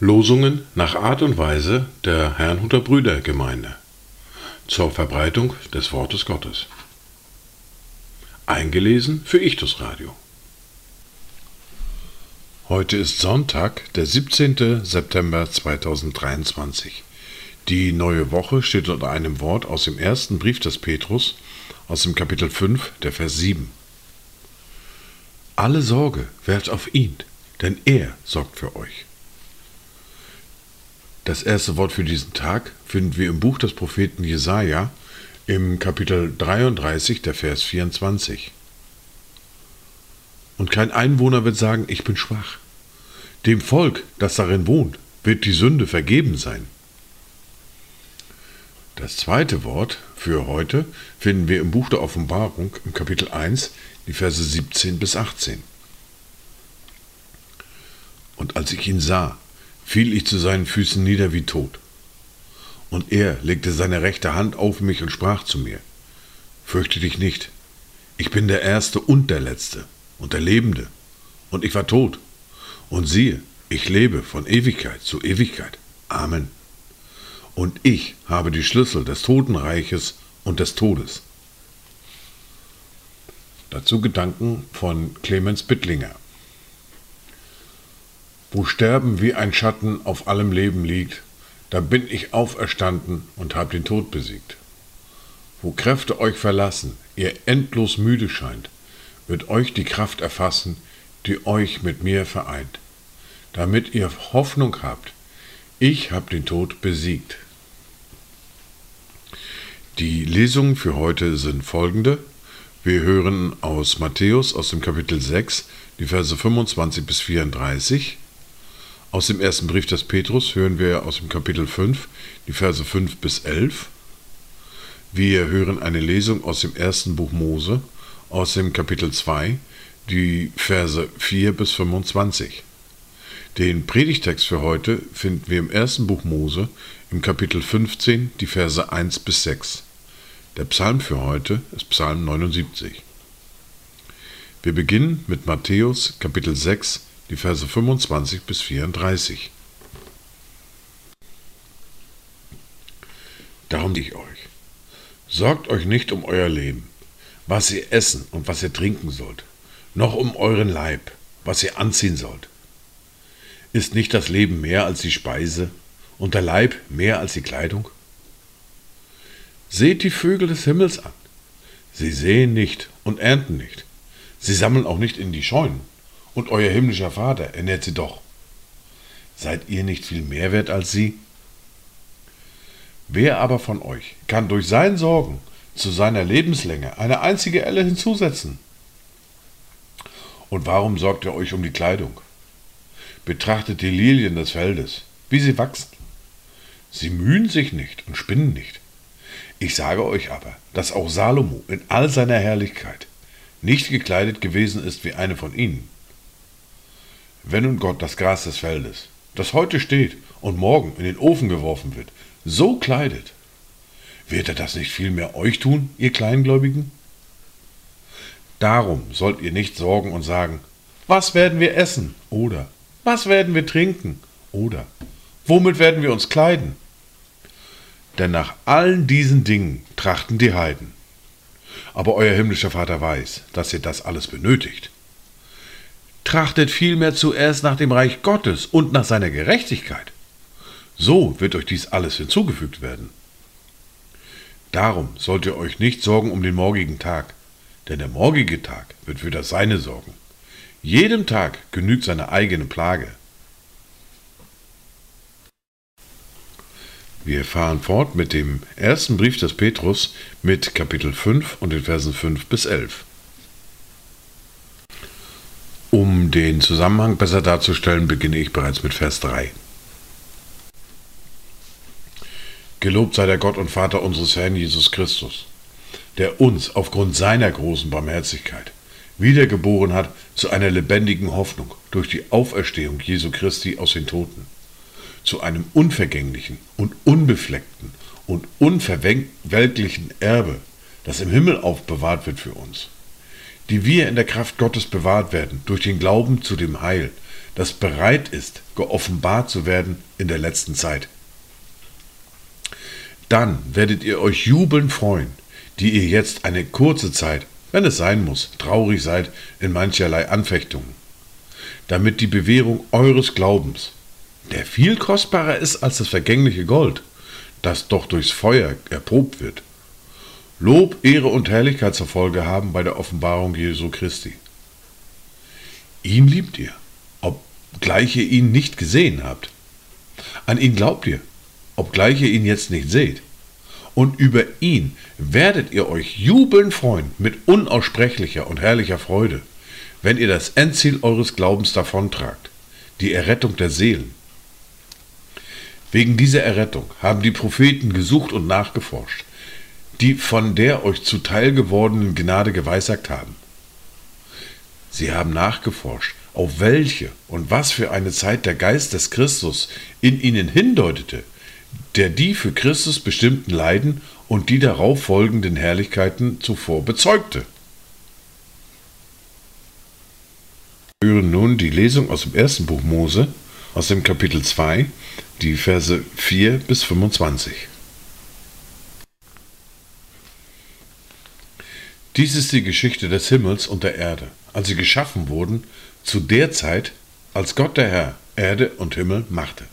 Losungen nach Art und Weise der Herrnhuter Brüdergemeinde zur Verbreitung des Wortes Gottes. Eingelesen für Ichtus Radio. Heute ist Sonntag, der 17. September 2023. Die neue Woche steht unter einem Wort aus dem ersten Brief des Petrus, aus dem Kapitel 5, der Vers 7. Alle Sorge werft auf ihn, denn er sorgt für euch. Das erste Wort für diesen Tag finden wir im Buch des Propheten Jesaja im Kapitel 33, der Vers 24. Und kein Einwohner wird sagen, ich bin schwach. Dem Volk, das darin wohnt, wird die Sünde vergeben sein. Das zweite Wort für heute finden wir im Buch der Offenbarung im Kapitel 1, die Verse 17 bis 18. Und als ich ihn sah, fiel ich zu seinen Füßen nieder wie tot. Und er legte seine rechte Hand auf mich und sprach zu mir, Fürchte dich nicht, ich bin der Erste und der Letzte und der Lebende, und ich war tot, und siehe, ich lebe von Ewigkeit zu Ewigkeit. Amen. Und ich habe die Schlüssel des Totenreiches und des Todes. Dazu Gedanken von Clemens Bittlinger. Wo Sterben wie ein Schatten auf allem Leben liegt, da bin ich auferstanden und hab den Tod besiegt. Wo Kräfte euch verlassen, ihr endlos müde scheint, wird euch die Kraft erfassen, die euch mit mir vereint, damit ihr Hoffnung habt, ich hab den Tod besiegt. Die Lesungen für heute sind folgende. Wir hören aus Matthäus aus dem Kapitel 6 die Verse 25 bis 34, aus dem ersten Brief des Petrus hören wir aus dem Kapitel 5 die Verse 5 bis 11. Wir hören eine Lesung aus dem ersten Buch Mose, aus dem Kapitel 2, die Verse 4 bis 25. Den Predigtext für heute finden wir im ersten Buch Mose, im Kapitel 15, die Verse 1 bis 6. Der Psalm für heute ist Psalm 79. Wir beginnen mit Matthäus Kapitel 6, die Verse 25 bis 34. Darum ich euch. Sorgt euch nicht um euer Leben, was ihr essen und was ihr trinken sollt, noch um euren Leib, was ihr anziehen sollt. Ist nicht das Leben mehr als die Speise und der Leib mehr als die Kleidung? Seht die Vögel des Himmels an. Sie sehen nicht und ernten nicht. Sie sammeln auch nicht in die Scheunen und euer himmlischer Vater ernährt sie doch. Seid ihr nicht viel mehr wert als sie? Wer aber von euch kann durch sein Sorgen zu seiner Lebenslänge eine einzige Elle hinzusetzen? Und warum sorgt ihr euch um die Kleidung? Betrachtet die Lilien des Feldes, wie sie wachsen. Sie mühen sich nicht und spinnen nicht. Ich sage euch aber, dass auch Salomo in all seiner Herrlichkeit nicht gekleidet gewesen ist wie eine von ihnen. Wenn nun Gott das Gras des Feldes, das heute steht und morgen in den Ofen geworfen wird, so kleidet, wird er das nicht vielmehr euch tun, ihr Kleingläubigen? Darum sollt ihr nicht sorgen und sagen, was werden wir essen? Oder was werden wir trinken? Oder womit werden wir uns kleiden? Denn nach allen diesen Dingen trachten die Heiden. Aber euer himmlischer Vater weiß, dass ihr das alles benötigt. Trachtet vielmehr zuerst nach dem Reich Gottes und nach seiner Gerechtigkeit. So wird euch dies alles hinzugefügt werden. Darum sollt ihr euch nicht sorgen um den morgigen Tag, denn der morgige Tag wird für das Seine sorgen. Jedem Tag genügt seine eigene Plage. Wir fahren fort mit dem ersten Brief des Petrus mit Kapitel 5 und den Versen 5 bis 11. Um den Zusammenhang besser darzustellen, beginne ich bereits mit Vers 3. Gelobt sei der Gott und Vater unseres Herrn Jesus Christus, der uns aufgrund seiner großen Barmherzigkeit wiedergeboren hat zu einer lebendigen Hoffnung durch die Auferstehung Jesu Christi aus den Toten, zu einem unvergänglichen und unbefleckten und unverwelklichen Erbe, das im Himmel aufbewahrt wird für uns die wir in der Kraft Gottes bewahrt werden, durch den Glauben zu dem Heil, das bereit ist, geoffenbart zu werden in der letzten Zeit. Dann werdet ihr euch jubeln freuen, die ihr jetzt eine kurze Zeit, wenn es sein muss, traurig seid in mancherlei Anfechtungen, damit die Bewährung eures Glaubens, der viel kostbarer ist als das vergängliche Gold, das doch durchs Feuer erprobt wird, Lob, Ehre und Herrlichkeit zur Folge haben bei der Offenbarung Jesu Christi. Ihn liebt ihr, obgleich ihr ihn nicht gesehen habt. An ihn glaubt ihr, obgleich ihr ihn jetzt nicht seht. Und über ihn werdet ihr euch jubeln freuen mit unaussprechlicher und herrlicher Freude, wenn ihr das Endziel eures Glaubens davontragt, die Errettung der Seelen. Wegen dieser Errettung haben die Propheten gesucht und nachgeforscht, die von der euch zuteil gewordenen Gnade geweissagt haben. Sie haben nachgeforscht, auf welche und was für eine Zeit der Geist des Christus in ihnen hindeutete, der die für Christus bestimmten Leiden und die darauf folgenden Herrlichkeiten zuvor bezeugte. Wir hören nun die Lesung aus dem ersten Buch Mose, aus dem Kapitel 2, die Verse 4 bis 25. Dies ist die Geschichte des Himmels und der Erde, als sie geschaffen wurden, zu der Zeit, als Gott der Herr Erde und Himmel machte.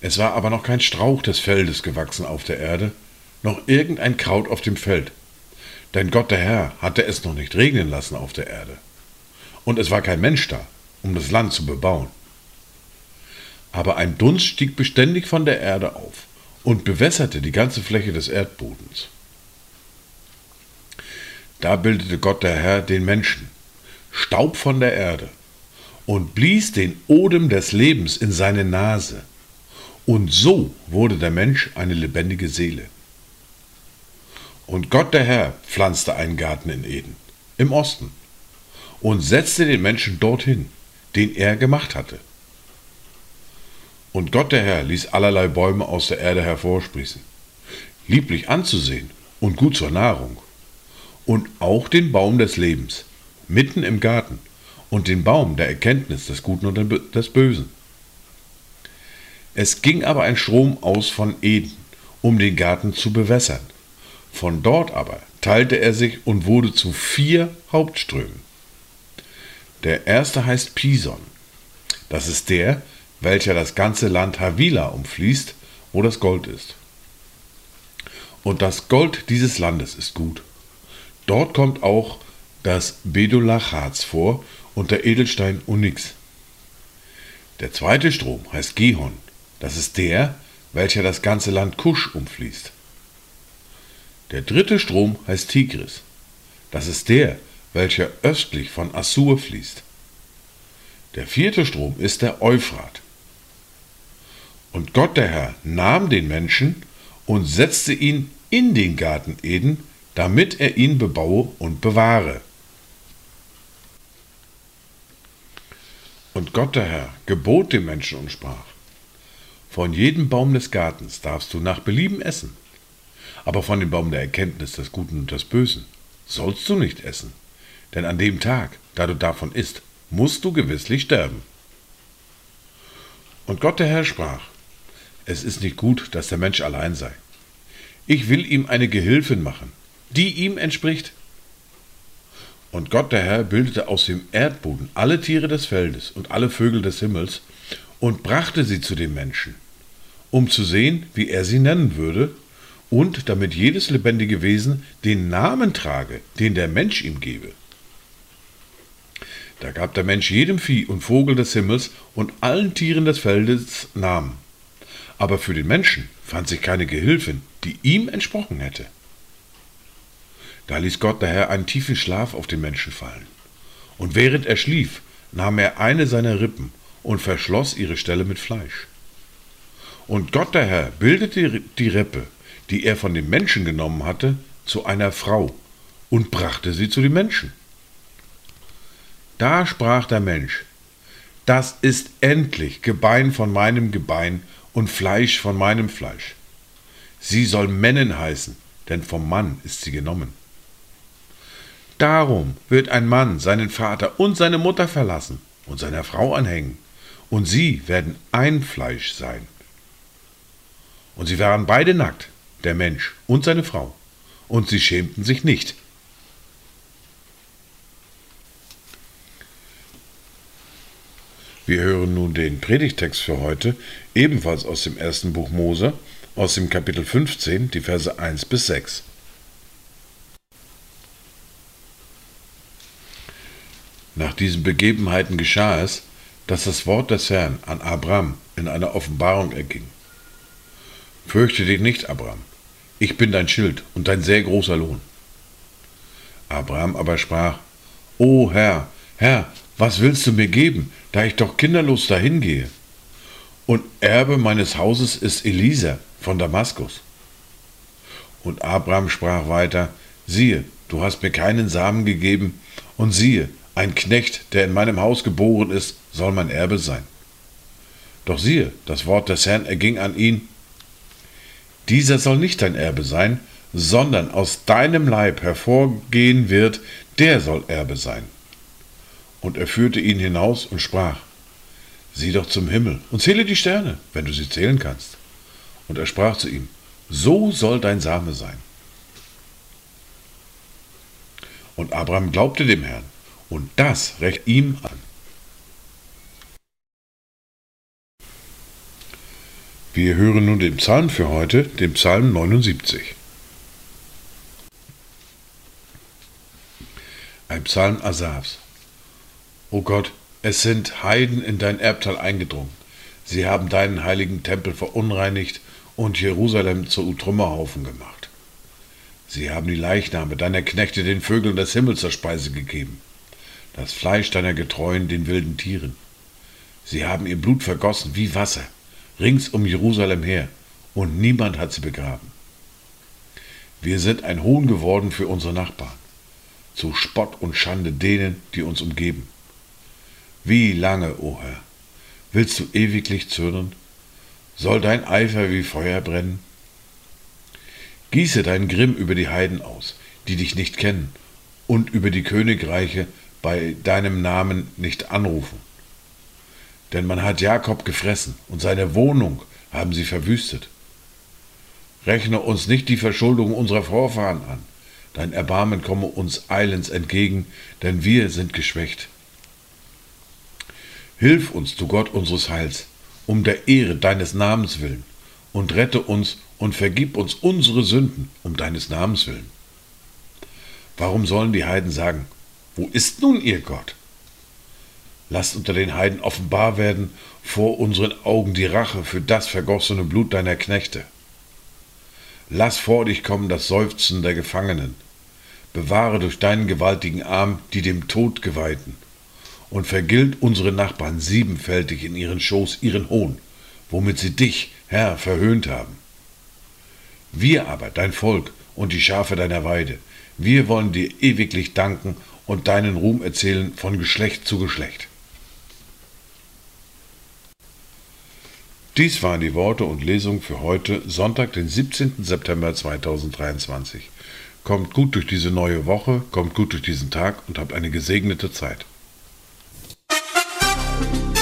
Es war aber noch kein Strauch des Feldes gewachsen auf der Erde, noch irgendein Kraut auf dem Feld, denn Gott der Herr hatte es noch nicht regnen lassen auf der Erde. Und es war kein Mensch da, um das Land zu bebauen. Aber ein Dunst stieg beständig von der Erde auf und bewässerte die ganze Fläche des Erdbodens. Da bildete Gott der Herr den Menschen, Staub von der Erde, und blies den Odem des Lebens in seine Nase. Und so wurde der Mensch eine lebendige Seele. Und Gott der Herr pflanzte einen Garten in Eden, im Osten, und setzte den Menschen dorthin, den er gemacht hatte. Und Gott der Herr ließ allerlei Bäume aus der Erde hervorsprießen, lieblich anzusehen und gut zur Nahrung und auch den Baum des Lebens, mitten im Garten, und den Baum der Erkenntnis des Guten und des Bösen. Es ging aber ein Strom aus von Eden, um den Garten zu bewässern. Von dort aber teilte er sich und wurde zu vier Hauptströmen. Der erste heißt Pison. Das ist der, welcher das ganze Land Havila umfließt, wo das Gold ist. Und das Gold dieses Landes ist gut. Dort kommt auch das Bedolacharz vor und der Edelstein Onyx. Der zweite Strom heißt Gihon. Das ist der, welcher das ganze Land Kusch umfließt. Der dritte Strom heißt Tigris. Das ist der, welcher östlich von Assur fließt. Der vierte Strom ist der Euphrat. Und Gott der Herr nahm den Menschen und setzte ihn in den Garten Eden, damit er ihn bebaue und bewahre. Und Gott der Herr gebot dem Menschen und sprach, von jedem Baum des Gartens darfst du nach Belieben essen, aber von dem Baum der Erkenntnis des Guten und des Bösen sollst du nicht essen, denn an dem Tag, da du davon isst, musst du gewisslich sterben. Und Gott der Herr sprach, es ist nicht gut, dass der Mensch allein sei. Ich will ihm eine Gehilfin machen, die ihm entspricht. Und Gott der Herr bildete aus dem Erdboden alle Tiere des Feldes und alle Vögel des Himmels und brachte sie zu dem Menschen, um zu sehen, wie er sie nennen würde, und damit jedes lebendige Wesen den Namen trage, den der Mensch ihm gebe. Da gab der Mensch jedem Vieh und Vogel des Himmels und allen Tieren des Feldes Namen. Aber für den Menschen fand sich keine Gehilfin, die ihm entsprochen hätte. Da ließ Gott daher einen tiefen Schlaf auf den Menschen fallen. Und während er schlief, nahm er eine seiner Rippen und verschloss ihre Stelle mit Fleisch. Und Gott der Herr bildete die Rippe, die er von dem Menschen genommen hatte, zu einer Frau und brachte sie zu dem Menschen. Da sprach der Mensch, das ist endlich Gebein von meinem Gebein und Fleisch von meinem Fleisch. Sie soll Männin heißen, denn vom Mann ist sie genommen. Darum wird ein Mann seinen Vater und seine Mutter verlassen und seiner Frau anhängen, und sie werden ein Fleisch sein. Und sie waren beide nackt, der Mensch und seine Frau, und sie schämten sich nicht. Wir hören nun den Predigtext für heute, ebenfalls aus dem ersten Buch Mose, aus dem Kapitel 15, die Verse 1 bis 6. Nach diesen Begebenheiten geschah es, dass das Wort des Herrn an Abraham in einer Offenbarung erging. Fürchte dich nicht, Abraham, ich bin dein Schild und dein sehr großer Lohn. Abraham aber sprach, O Herr, Herr, was willst du mir geben, da ich doch kinderlos dahin gehe? Und Erbe meines Hauses ist Elisa von Damaskus. Und Abraham sprach weiter, siehe, du hast mir keinen Samen gegeben, und siehe, ein Knecht, der in meinem Haus geboren ist, soll mein Erbe sein. Doch siehe, das Wort des Herrn erging an ihn, dieser soll nicht dein Erbe sein, sondern aus deinem Leib hervorgehen wird, der soll Erbe sein. Und er führte ihn hinaus und sprach, Sieh doch zum Himmel und zähle die Sterne, wenn du sie zählen kannst. Und er sprach zu ihm, So soll dein Same sein. Und Abraham glaubte dem Herrn, und das recht ihm an. Wir hören nun den Psalm für heute, den Psalm 79. Ein Psalm Asafs. O Gott, es sind Heiden in dein Erbteil eingedrungen. Sie haben deinen heiligen Tempel verunreinigt und Jerusalem zu Trümmerhaufen gemacht. Sie haben die Leichname deiner Knechte den Vögeln des Himmels zur Speise gegeben, das Fleisch deiner Getreuen den wilden Tieren. Sie haben ihr Blut vergossen wie Wasser, rings um Jerusalem her, und niemand hat sie begraben. Wir sind ein Hohn geworden für unsere Nachbarn, zu Spott und Schande denen, die uns umgeben. Wie lange, o Herr, willst du ewiglich zürnen? Soll dein Eifer wie Feuer brennen? Gieße deinen Grimm über die Heiden aus, die dich nicht kennen, und über die Königreiche bei deinem Namen nicht anrufen. Denn man hat Jakob gefressen, und seine Wohnung haben sie verwüstet. Rechne uns nicht die Verschuldung unserer Vorfahren an, dein Erbarmen komme uns eilends entgegen, denn wir sind geschwächt. Hilf uns, du Gott unseres Heils, um der Ehre deines Namens willen, und rette uns und vergib uns unsere Sünden um deines Namens willen. Warum sollen die Heiden sagen, wo ist nun ihr Gott? Lasst unter den Heiden offenbar werden vor unseren Augen die Rache für das vergossene Blut deiner Knechte. Lass vor dich kommen das Seufzen der Gefangenen. Bewahre durch deinen gewaltigen Arm die dem Tod geweihten und vergilt unsere Nachbarn siebenfältig in ihren Schoß ihren Hohn, womit sie dich, Herr, verhöhnt haben. Wir aber, dein Volk und die Schafe deiner Weide, wir wollen dir ewiglich danken und deinen Ruhm erzählen von Geschlecht zu Geschlecht. Dies waren die Worte und Lesungen für heute, Sonntag, den 17. September 2023. Kommt gut durch diese neue Woche, kommt gut durch diesen Tag und habt eine gesegnete Zeit. Bye.